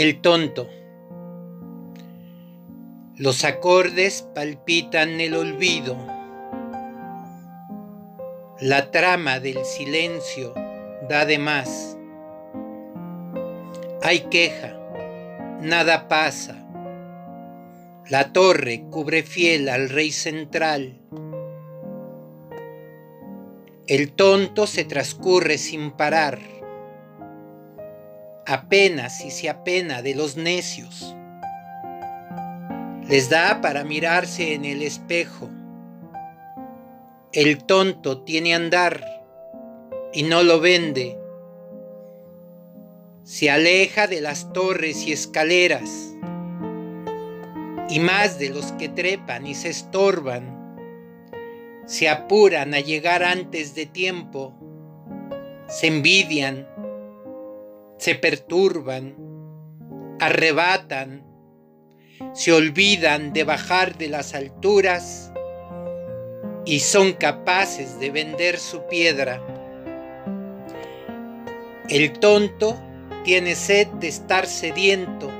El tonto. Los acordes palpitan el olvido. La trama del silencio da de más. Hay queja, nada pasa. La torre cubre fiel al rey central. El tonto se transcurre sin parar apenas si se apena de los necios. Les da para mirarse en el espejo. El tonto tiene andar y no lo vende. Se aleja de las torres y escaleras y más de los que trepan y se estorban. Se apuran a llegar antes de tiempo, se envidian se perturban, arrebatan, se olvidan de bajar de las alturas y son capaces de vender su piedra. El tonto tiene sed de estar sediento.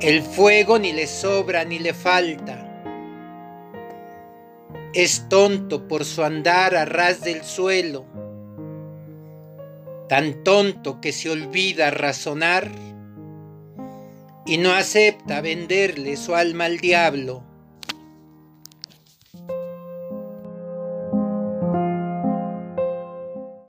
El fuego ni le sobra ni le falta. Es tonto por su andar a ras del suelo tan tonto que se olvida razonar y no acepta venderle su alma al diablo